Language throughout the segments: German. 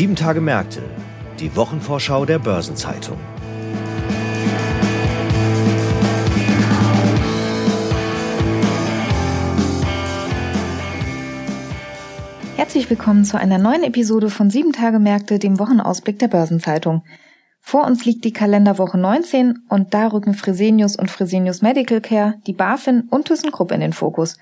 Sieben Tage Märkte, die Wochenvorschau der Börsenzeitung. Herzlich willkommen zu einer neuen Episode von Sieben Tage Märkte, dem Wochenausblick der Börsenzeitung. Vor uns liegt die Kalenderwoche 19 und da rücken Fresenius und Fresenius Medical Care, die BaFin und ThyssenKrupp in den Fokus.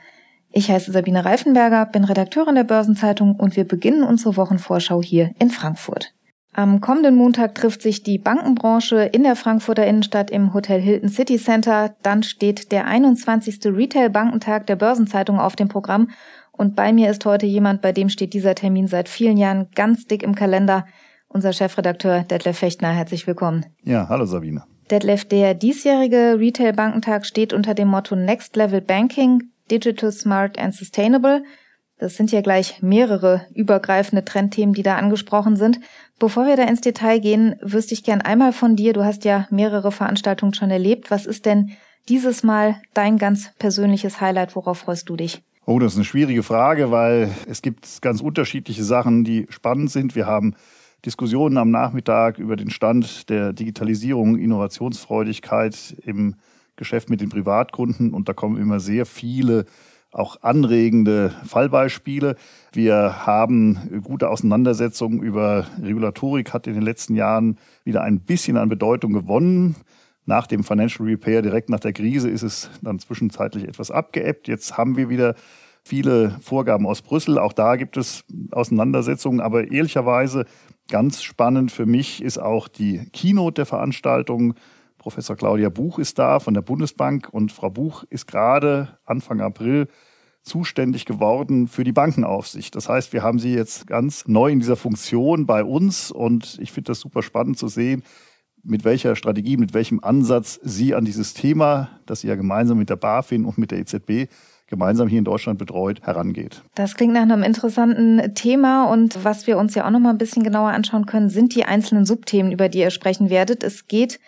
Ich heiße Sabine Reifenberger, bin Redakteurin der Börsenzeitung und wir beginnen unsere Wochenvorschau hier in Frankfurt. Am kommenden Montag trifft sich die Bankenbranche in der Frankfurter Innenstadt im Hotel Hilton City Center. Dann steht der 21. Retail-Bankentag der Börsenzeitung auf dem Programm. Und bei mir ist heute jemand, bei dem steht dieser Termin seit vielen Jahren ganz dick im Kalender. Unser Chefredakteur Detlef Fechtner. Herzlich willkommen. Ja, hallo Sabine. Detlef, der diesjährige Retail-Bankentag steht unter dem Motto Next Level Banking, Digital, Smart and Sustainable. Das sind ja gleich mehrere übergreifende Trendthemen, die da angesprochen sind. Bevor wir da ins Detail gehen, wüsste ich gern einmal von dir, du hast ja mehrere Veranstaltungen schon erlebt. Was ist denn dieses Mal dein ganz persönliches Highlight? Worauf freust du dich? Oh, das ist eine schwierige Frage, weil es gibt ganz unterschiedliche Sachen, die spannend sind. Wir haben Diskussionen am Nachmittag über den Stand der Digitalisierung, Innovationsfreudigkeit im Geschäft mit den Privatkunden und da kommen immer sehr viele auch anregende Fallbeispiele. Wir haben gute Auseinandersetzungen über Regulatorik, hat in den letzten Jahren wieder ein bisschen an Bedeutung gewonnen. Nach dem Financial Repair, direkt nach der Krise, ist es dann zwischenzeitlich etwas abgeebbt. Jetzt haben wir wieder viele Vorgaben aus Brüssel. Auch da gibt es Auseinandersetzungen. Aber ehrlicherweise ganz spannend für mich ist auch die Keynote der Veranstaltung Professor Claudia Buch ist da von der Bundesbank und Frau Buch ist gerade Anfang April zuständig geworden für die Bankenaufsicht. Das heißt, wir haben sie jetzt ganz neu in dieser Funktion bei uns und ich finde das super spannend zu sehen, mit welcher Strategie, mit welchem Ansatz sie an dieses Thema, das sie ja gemeinsam mit der BaFin und mit der EZB gemeinsam hier in Deutschland betreut, herangeht. Das klingt nach einem interessanten Thema und was wir uns ja auch noch mal ein bisschen genauer anschauen können, sind die einzelnen Subthemen, über die ihr sprechen werdet. Es geht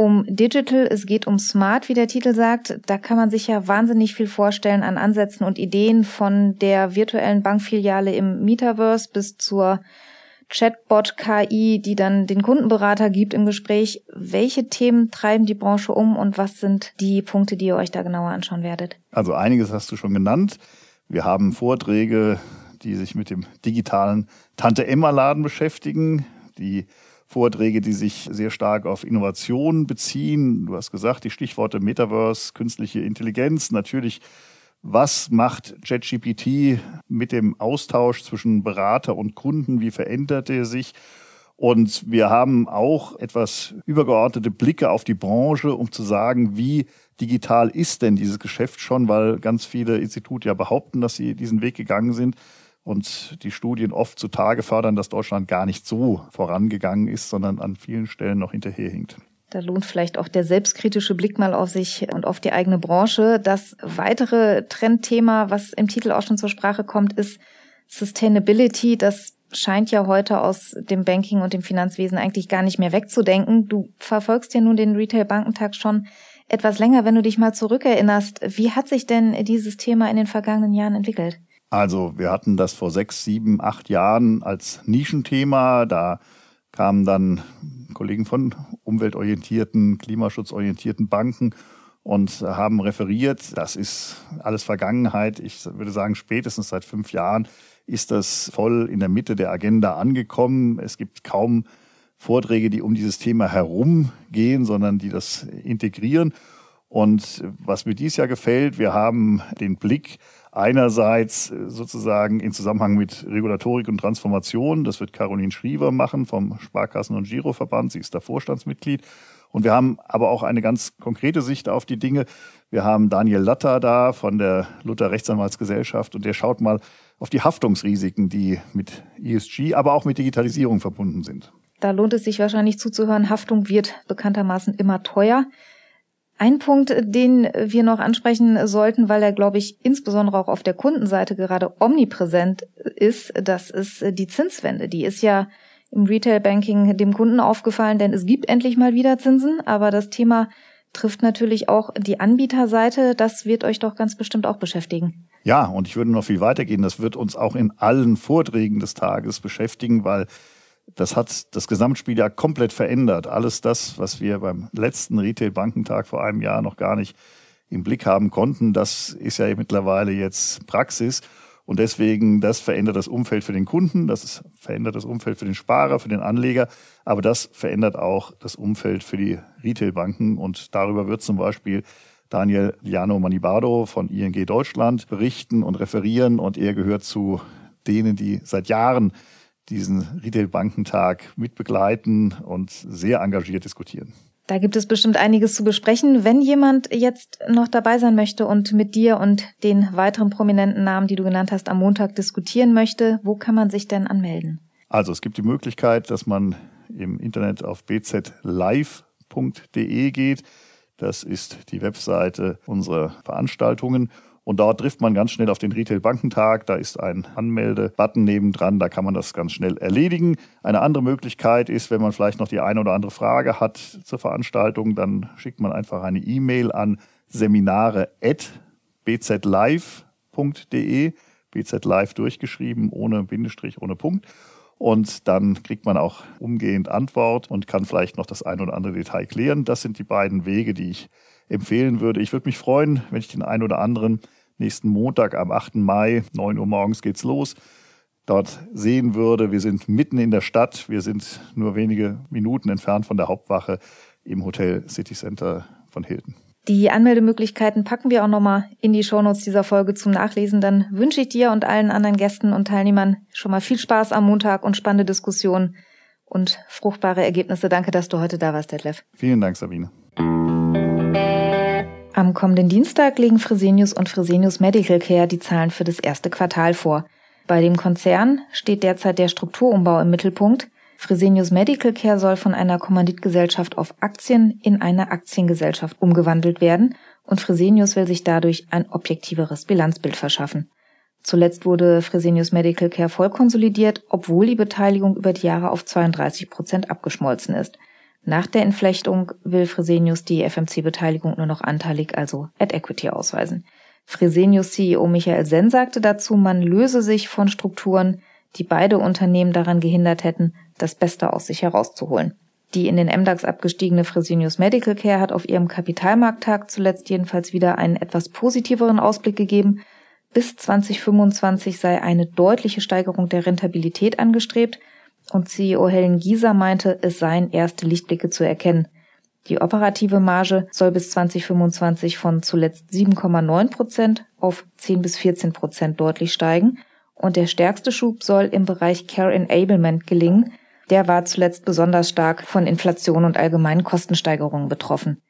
um Digital, es geht um Smart, wie der Titel sagt. Da kann man sich ja wahnsinnig viel vorstellen an Ansätzen und Ideen von der virtuellen Bankfiliale im Metaverse bis zur Chatbot-KI, die dann den Kundenberater gibt im Gespräch. Welche Themen treiben die Branche um und was sind die Punkte, die ihr euch da genauer anschauen werdet? Also einiges hast du schon genannt. Wir haben Vorträge, die sich mit dem digitalen Tante-Emma-Laden beschäftigen, die Vorträge, die sich sehr stark auf Innovation beziehen. Du hast gesagt, die Stichworte Metaverse, künstliche Intelligenz, natürlich was macht ChatGPT mit dem Austausch zwischen Berater und Kunden? Wie verändert er sich? Und wir haben auch etwas übergeordnete Blicke auf die Branche, um zu sagen, wie digital ist denn dieses Geschäft schon, weil ganz viele Institute ja behaupten, dass sie diesen Weg gegangen sind und die Studien oft zutage fördern, dass Deutschland gar nicht so vorangegangen ist, sondern an vielen Stellen noch hinterherhinkt. Da lohnt vielleicht auch der selbstkritische Blick mal auf sich und auf die eigene Branche. Das weitere Trendthema, was im Titel auch schon zur Sprache kommt, ist Sustainability. Das scheint ja heute aus dem Banking und dem Finanzwesen eigentlich gar nicht mehr wegzudenken. Du verfolgst ja nun den Retail-Bankentag schon etwas länger, wenn du dich mal zurückerinnerst. Wie hat sich denn dieses Thema in den vergangenen Jahren entwickelt? Also wir hatten das vor sechs, sieben, acht Jahren als Nischenthema. Da kamen dann Kollegen von umweltorientierten, klimaschutzorientierten Banken und haben referiert. Das ist alles Vergangenheit. Ich würde sagen, spätestens seit fünf Jahren ist das voll in der Mitte der Agenda angekommen. Es gibt kaum Vorträge, die um dieses Thema herumgehen, sondern die das integrieren. Und was mir dies Jahr gefällt, wir haben den Blick einerseits äh, sozusagen in Zusammenhang mit Regulatorik und Transformation. Das wird Caroline Schriever machen vom Sparkassen- und Giroverband. Sie ist da Vorstandsmitglied. Und wir haben aber auch eine ganz konkrete Sicht auf die Dinge. Wir haben Daniel Latter da von der Luther Rechtsanwaltsgesellschaft und der schaut mal auf die Haftungsrisiken, die mit ESG, aber auch mit Digitalisierung verbunden sind. Da lohnt es sich wahrscheinlich zuzuhören. Haftung wird bekanntermaßen immer teuer. Ein Punkt, den wir noch ansprechen sollten, weil er, glaube ich, insbesondere auch auf der Kundenseite gerade omnipräsent ist, das ist die Zinswende. Die ist ja im Retail-Banking dem Kunden aufgefallen, denn es gibt endlich mal wieder Zinsen, aber das Thema trifft natürlich auch die Anbieterseite. Das wird euch doch ganz bestimmt auch beschäftigen. Ja, und ich würde noch viel weiter gehen. Das wird uns auch in allen Vorträgen des Tages beschäftigen, weil Das hat das Gesamtspiel ja komplett verändert. Alles das, was wir beim letzten Retail-Bankentag vor einem Jahr noch gar nicht im Blick haben konnten, das ist ja mittlerweile jetzt Praxis. Und deswegen, das verändert das Umfeld für den Kunden, das verändert das Umfeld für den Sparer, für den Anleger, aber das verändert auch das Umfeld für die Retailbanken. Und darüber wird zum Beispiel Daniel Jano Manibardo von ING Deutschland berichten und referieren. Und er gehört zu denen, die seit Jahren diesen Retail-Bankentag mitbegleiten und sehr engagiert diskutieren. Da gibt es bestimmt einiges zu besprechen. Wenn jemand jetzt noch dabei sein möchte und mit dir und den weiteren prominenten Namen, die du genannt hast, am Montag diskutieren möchte, wo kann man sich denn anmelden? Also es gibt die Möglichkeit, dass man im Internet auf bzlive.de geht. Das ist die Webseite unserer Veranstaltungen. Und dort trifft man ganz schnell auf den Retail-Bankentag. Da ist ein Anmelde-Button nebendran, da kann man das ganz schnell erledigen. Eine andere Möglichkeit ist, wenn man vielleicht noch die eine oder andere Frage hat zur Veranstaltung, dann schickt man einfach eine E-Mail an seminare.bzlive.de, bzlive durchgeschrieben, ohne Bindestrich, ohne Punkt. Und dann kriegt man auch umgehend Antwort und kann vielleicht noch das ein oder andere Detail klären. Das sind die beiden Wege, die ich empfehlen würde. Ich würde mich freuen, wenn ich den einen oder anderen nächsten Montag am 8. Mai, 9 Uhr morgens geht's los, dort sehen würde. Wir sind mitten in der Stadt. Wir sind nur wenige Minuten entfernt von der Hauptwache im Hotel City Center von Hilton. Die Anmeldemöglichkeiten packen wir auch nochmal in die Shownotes dieser Folge zum Nachlesen. Dann wünsche ich dir und allen anderen Gästen und Teilnehmern schon mal viel Spaß am Montag und spannende Diskussionen und fruchtbare Ergebnisse. Danke, dass du heute da warst, Detlef. Vielen Dank, Sabine. Am kommenden Dienstag legen Fresenius und Fresenius Medical Care die Zahlen für das erste Quartal vor. Bei dem Konzern steht derzeit der Strukturumbau im Mittelpunkt. Fresenius Medical Care soll von einer Kommanditgesellschaft auf Aktien in eine Aktiengesellschaft umgewandelt werden und Fresenius will sich dadurch ein objektiveres Bilanzbild verschaffen. Zuletzt wurde Fresenius Medical Care voll konsolidiert, obwohl die Beteiligung über die Jahre auf 32 Prozent abgeschmolzen ist. Nach der Entflechtung will Fresenius die FMC-Beteiligung nur noch anteilig, also at Equity ausweisen. Fresenius CEO Michael Senn sagte dazu, man löse sich von Strukturen, die beide Unternehmen daran gehindert hätten, das Beste aus sich herauszuholen. Die in den MDAX abgestiegene Fresenius Medical Care hat auf ihrem Kapitalmarkttag zuletzt jedenfalls wieder einen etwas positiveren Ausblick gegeben. Bis 2025 sei eine deutliche Steigerung der Rentabilität angestrebt und CEO Helen Gieser meinte, es seien erste Lichtblicke zu erkennen. Die operative Marge soll bis 2025 von zuletzt 7,9 Prozent auf 10 bis 14 Prozent deutlich steigen und der stärkste Schub soll im Bereich Care Enablement gelingen. Der war zuletzt besonders stark von Inflation und allgemeinen Kostensteigerungen betroffen.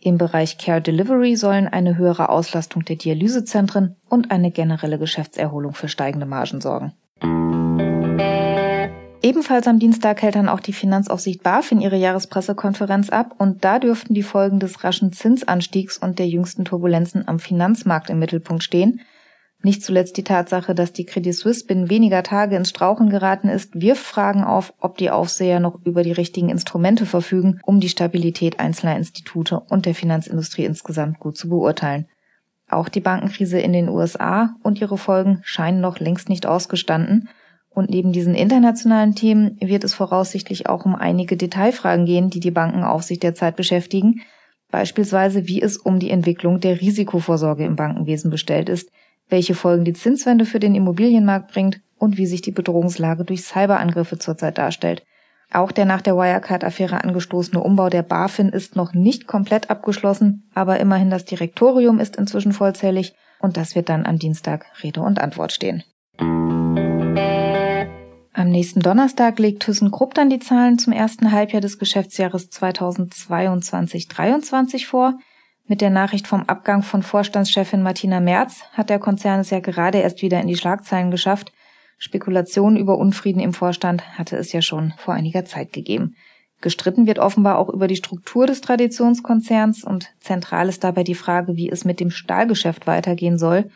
Im Bereich Care Delivery sollen eine höhere Auslastung der Dialysezentren und eine generelle Geschäftserholung für steigende Margen sorgen. Ebenfalls am Dienstag hält dann auch die Finanzaufsicht BaFin ihre Jahrespressekonferenz ab und da dürften die Folgen des raschen Zinsanstiegs und der jüngsten Turbulenzen am Finanzmarkt im Mittelpunkt stehen. Nicht zuletzt die Tatsache, dass die Credit Suisse binnen weniger Tage ins Strauchen geraten ist, wirft Fragen auf, ob die Aufseher noch über die richtigen Instrumente verfügen, um die Stabilität einzelner Institute und der Finanzindustrie insgesamt gut zu beurteilen. Auch die Bankenkrise in den USA und ihre Folgen scheinen noch längst nicht ausgestanden und neben diesen internationalen Themen wird es voraussichtlich auch um einige Detailfragen gehen, die die Bankenaufsicht derzeit beschäftigen, beispielsweise wie es um die Entwicklung der Risikovorsorge im Bankenwesen bestellt ist, welche Folgen die Zinswende für den Immobilienmarkt bringt und wie sich die Bedrohungslage durch Cyberangriffe zurzeit darstellt. Auch der nach der Wirecard-Affäre angestoßene Umbau der BaFin ist noch nicht komplett abgeschlossen, aber immerhin das Direktorium ist inzwischen vollzählig und das wird dann am Dienstag Rede und Antwort stehen. Am nächsten Donnerstag legt ThyssenKrupp dann die Zahlen zum ersten Halbjahr des Geschäftsjahres 2022-23 vor. Mit der Nachricht vom Abgang von Vorstandschefin Martina Merz hat der Konzern es ja gerade erst wieder in die Schlagzeilen geschafft. Spekulationen über Unfrieden im Vorstand hatte es ja schon vor einiger Zeit gegeben. Gestritten wird offenbar auch über die Struktur des Traditionskonzerns und zentral ist dabei die Frage, wie es mit dem Stahlgeschäft weitergehen soll.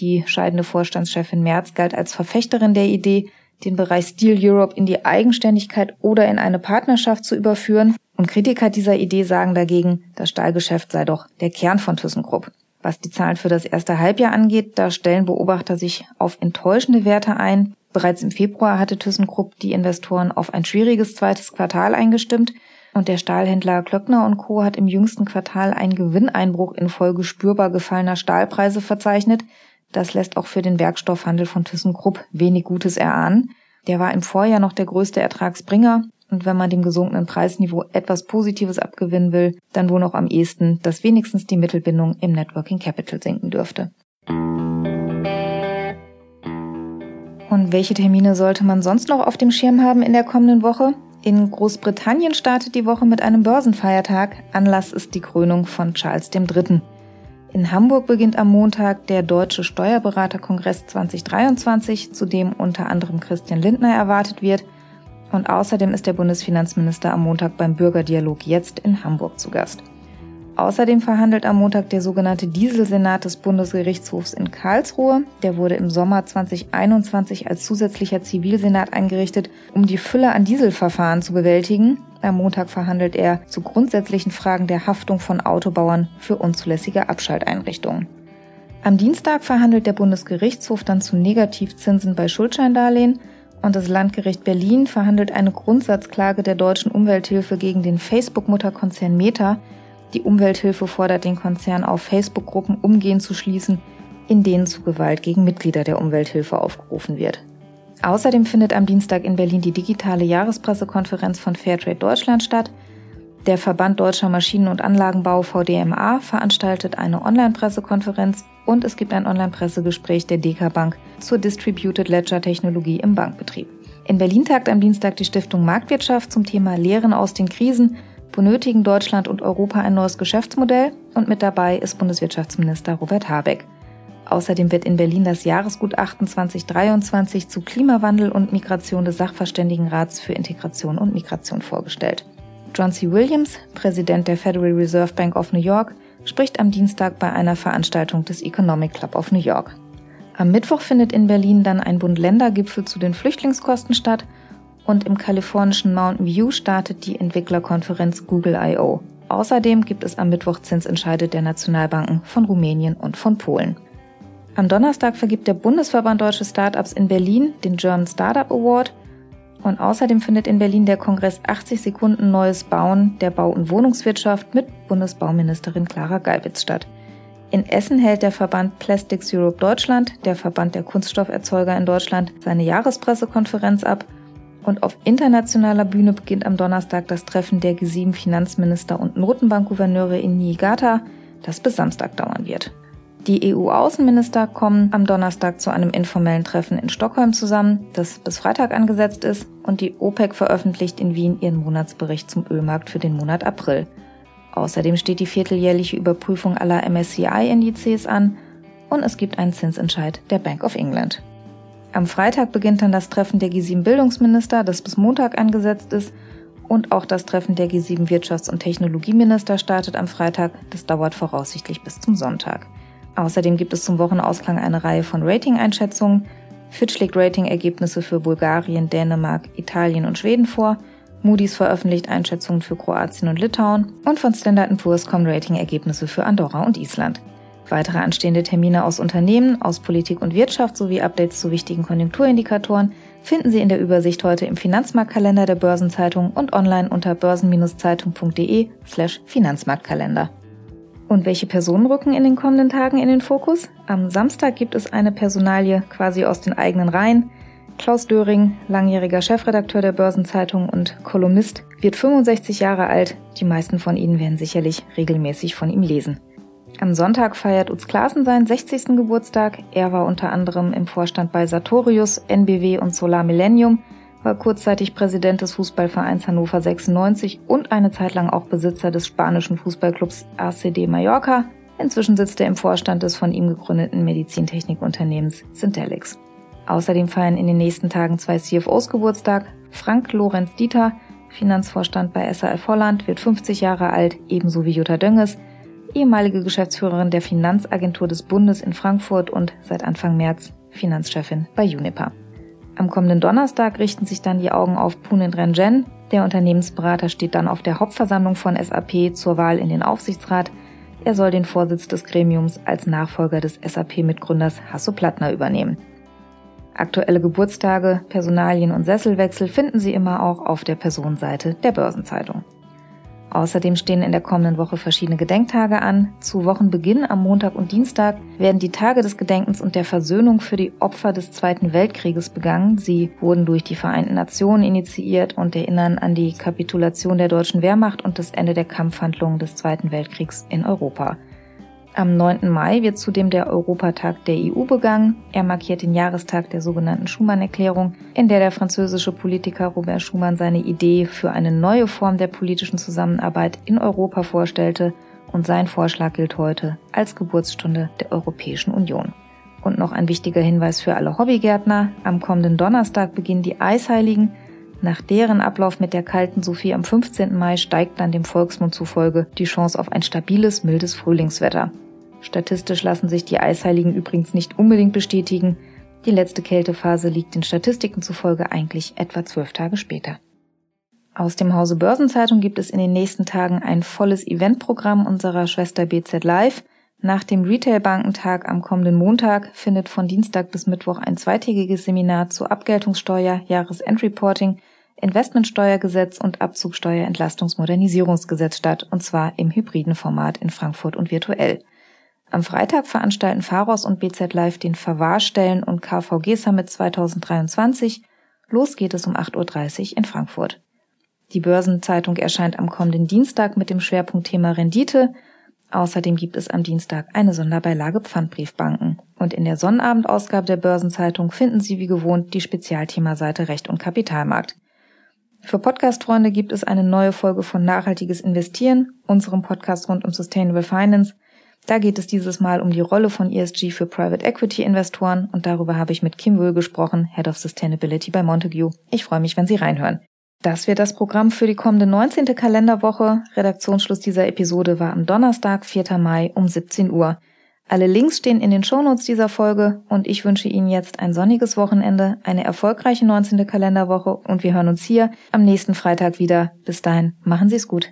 Die scheidende Vorstandschefin Merz galt als Verfechterin der Idee, den Bereich Steel Europe in die Eigenständigkeit oder in eine Partnerschaft zu überführen. Und Kritiker dieser Idee sagen dagegen, das Stahlgeschäft sei doch der Kern von ThyssenKrupp. Was die Zahlen für das erste Halbjahr angeht, da stellen Beobachter sich auf enttäuschende Werte ein. Bereits im Februar hatte ThyssenKrupp die Investoren auf ein schwieriges zweites Quartal eingestimmt und der Stahlhändler Klöckner und Co. hat im jüngsten Quartal einen Gewinneinbruch infolge spürbar gefallener Stahlpreise verzeichnet. Das lässt auch für den Werkstoffhandel von ThyssenKrupp wenig Gutes erahnen. Der war im Vorjahr noch der größte Ertragsbringer und wenn man dem gesunkenen Preisniveau etwas Positives abgewinnen will, dann wohl noch am ehesten, dass wenigstens die Mittelbindung im Networking Capital sinken dürfte. Und welche Termine sollte man sonst noch auf dem Schirm haben in der kommenden Woche? In Großbritannien startet die Woche mit einem Börsenfeiertag. Anlass ist die Krönung von Charles III. In Hamburg beginnt am Montag der Deutsche Steuerberaterkongress 2023, zu dem unter anderem Christian Lindner erwartet wird. Und außerdem ist der Bundesfinanzminister am Montag beim Bürgerdialog jetzt in Hamburg zu Gast. Außerdem verhandelt am Montag der sogenannte Dieselsenat des Bundesgerichtshofs in Karlsruhe. Der wurde im Sommer 2021 als zusätzlicher Zivilsenat eingerichtet, um die Fülle an Dieselverfahren zu bewältigen. Am Montag verhandelt er zu grundsätzlichen Fragen der Haftung von Autobauern für unzulässige Abschalteinrichtungen. Am Dienstag verhandelt der Bundesgerichtshof dann zu Negativzinsen bei Schuldscheindarlehen und das Landgericht Berlin verhandelt eine Grundsatzklage der deutschen Umwelthilfe gegen den Facebook-Mutterkonzern Meta, die Umwelthilfe fordert den Konzern auf, Facebook-Gruppen umgehend zu schließen, in denen zu Gewalt gegen Mitglieder der Umwelthilfe aufgerufen wird. Außerdem findet am Dienstag in Berlin die digitale Jahrespressekonferenz von Fairtrade Deutschland statt. Der Verband Deutscher Maschinen- und Anlagenbau VDMA veranstaltet eine Online-Pressekonferenz und es gibt ein Online-Pressegespräch der DK Bank zur Distributed Ledger Technologie im Bankbetrieb. In Berlin tagt am Dienstag die Stiftung Marktwirtschaft zum Thema Lehren aus den Krisen benötigen Deutschland und Europa ein neues Geschäftsmodell und mit dabei ist Bundeswirtschaftsminister Robert Habeck. Außerdem wird in Berlin das Jahresgutachten 2023 zu Klimawandel und Migration des Sachverständigenrats für Integration und Migration vorgestellt. John C. Williams, Präsident der Federal Reserve Bank of New York, spricht am Dienstag bei einer Veranstaltung des Economic Club of New York. Am Mittwoch findet in Berlin dann ein Bund-Länder-Gipfel zu den Flüchtlingskosten statt und im kalifornischen Mountain View startet die Entwicklerkonferenz Google I.O. Außerdem gibt es am Mittwoch Zinsentscheide der Nationalbanken von Rumänien und von Polen. Am Donnerstag vergibt der Bundesverband Deutsche Startups in Berlin den German Startup Award und außerdem findet in Berlin der Kongress 80 Sekunden Neues Bauen der Bau- und Wohnungswirtschaft mit Bundesbauministerin Clara Geiwitz statt. In Essen hält der Verband Plastics Europe Deutschland, der Verband der Kunststofferzeuger in Deutschland, seine Jahrespressekonferenz ab und auf internationaler Bühne beginnt am Donnerstag das Treffen der G7-Finanzminister und Notenbankgouverneure in Niigata, das bis Samstag dauern wird. Die EU-Außenminister kommen am Donnerstag zu einem informellen Treffen in Stockholm zusammen, das bis Freitag angesetzt ist, und die OPEC veröffentlicht in Wien ihren Monatsbericht zum Ölmarkt für den Monat April. Außerdem steht die vierteljährliche Überprüfung aller MSCI-Indizes an und es gibt einen Zinsentscheid der Bank of England. Am Freitag beginnt dann das Treffen der G7-Bildungsminister, das bis Montag angesetzt ist. Und auch das Treffen der G7 Wirtschafts- und Technologieminister startet am Freitag. Das dauert voraussichtlich bis zum Sonntag. Außerdem gibt es zum Wochenausklang eine Reihe von Rating-Einschätzungen. Fitch legt Rating-Ergebnisse für Bulgarien, Dänemark, Italien und Schweden vor. Moody's veröffentlicht Einschätzungen für Kroatien und Litauen. Und von Standard Poor's kommen Rating-Ergebnisse für Andorra und Island. Weitere anstehende Termine aus Unternehmen, aus Politik und Wirtschaft sowie Updates zu wichtigen Konjunkturindikatoren finden Sie in der Übersicht heute im Finanzmarktkalender der Börsenzeitung und online unter börsen-zeitung.de slash Finanzmarktkalender. Und welche Personen rücken in den kommenden Tagen in den Fokus? Am Samstag gibt es eine Personalie quasi aus den eigenen Reihen. Klaus Döring, langjähriger Chefredakteur der Börsenzeitung und Kolumnist, wird 65 Jahre alt. Die meisten von Ihnen werden sicherlich regelmäßig von ihm lesen. Am Sonntag feiert Utz Klaassen seinen 60. Geburtstag. Er war unter anderem im Vorstand bei Sartorius, NBW und Solar Millennium, war kurzzeitig Präsident des Fußballvereins Hannover 96 und eine Zeit lang auch Besitzer des spanischen Fußballclubs ACD Mallorca. Inzwischen sitzt er im Vorstand des von ihm gegründeten Medizintechnikunternehmens Syntelix. Außerdem feiern in den nächsten Tagen zwei CFOs Geburtstag. Frank Lorenz Dieter, Finanzvorstand bei SAF Holland, wird 50 Jahre alt, ebenso wie Jutta Dönges, ehemalige Geschäftsführerin der Finanzagentur des Bundes in Frankfurt und seit Anfang März Finanzchefin bei Uniper. Am kommenden Donnerstag richten sich dann die Augen auf Punit Renjen. Der Unternehmensberater steht dann auf der Hauptversammlung von SAP zur Wahl in den Aufsichtsrat. Er soll den Vorsitz des Gremiums als Nachfolger des SAP-Mitgründers Hasso Plattner übernehmen. Aktuelle Geburtstage, Personalien und Sesselwechsel finden Sie immer auch auf der Personenseite der Börsenzeitung. Außerdem stehen in der kommenden Woche verschiedene Gedenktage an. Zu Wochenbeginn am Montag und Dienstag werden die Tage des Gedenkens und der Versöhnung für die Opfer des Zweiten Weltkrieges begangen. Sie wurden durch die Vereinten Nationen initiiert und erinnern an die Kapitulation der deutschen Wehrmacht und das Ende der Kampfhandlungen des Zweiten Weltkriegs in Europa. Am 9. Mai wird zudem der Europatag der EU begangen. Er markiert den Jahrestag der sogenannten Schumann-Erklärung, in der der französische Politiker Robert Schumann seine Idee für eine neue Form der politischen Zusammenarbeit in Europa vorstellte und sein Vorschlag gilt heute als Geburtsstunde der Europäischen Union. Und noch ein wichtiger Hinweis für alle Hobbygärtner. Am kommenden Donnerstag beginnen die Eisheiligen. Nach deren Ablauf mit der kalten Sophie am 15. Mai steigt dann dem Volksmund zufolge die Chance auf ein stabiles, mildes Frühlingswetter. Statistisch lassen sich die Eisheiligen übrigens nicht unbedingt bestätigen. Die letzte Kältephase liegt den Statistiken zufolge eigentlich etwa zwölf Tage später. Aus dem Hause Börsenzeitung gibt es in den nächsten Tagen ein volles Eventprogramm unserer Schwester BZ Live. Nach dem Retail-Bankentag am kommenden Montag findet von Dienstag bis Mittwoch ein zweitägiges Seminar zu Abgeltungssteuer, Jahresendreporting, Investmentsteuergesetz und Abzugsteuerentlastungsmodernisierungsgesetz statt, und zwar im hybriden Format in Frankfurt und virtuell. Am Freitag veranstalten Pharos und BZ Live den Verwahrstellen und KVG Summit 2023. Los geht es um 8.30 Uhr in Frankfurt. Die Börsenzeitung erscheint am kommenden Dienstag mit dem Schwerpunktthema Rendite. Außerdem gibt es am Dienstag eine Sonderbeilage Pfandbriefbanken. Und in der Sonnabendausgabe der Börsenzeitung finden Sie wie gewohnt die Spezialthemaseite Recht und Kapitalmarkt. Für Podcast-Freunde gibt es eine neue Folge von Nachhaltiges Investieren, unserem Podcast rund um Sustainable Finance. Da geht es dieses Mal um die Rolle von ESG für Private Equity Investoren und darüber habe ich mit Kim Wöhl gesprochen, Head of Sustainability bei Montague. Ich freue mich, wenn Sie reinhören. Das wird das Programm für die kommende 19. Kalenderwoche. Redaktionsschluss dieser Episode war am Donnerstag, 4. Mai um 17 Uhr. Alle Links stehen in den Shownotes dieser Folge und ich wünsche Ihnen jetzt ein sonniges Wochenende, eine erfolgreiche 19. Kalenderwoche und wir hören uns hier am nächsten Freitag wieder. Bis dahin, machen Sie es gut.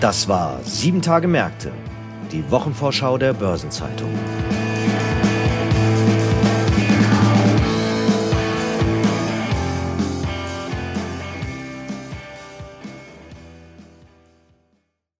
Das war Sieben Tage Märkte, die Wochenvorschau der Börsenzeitung.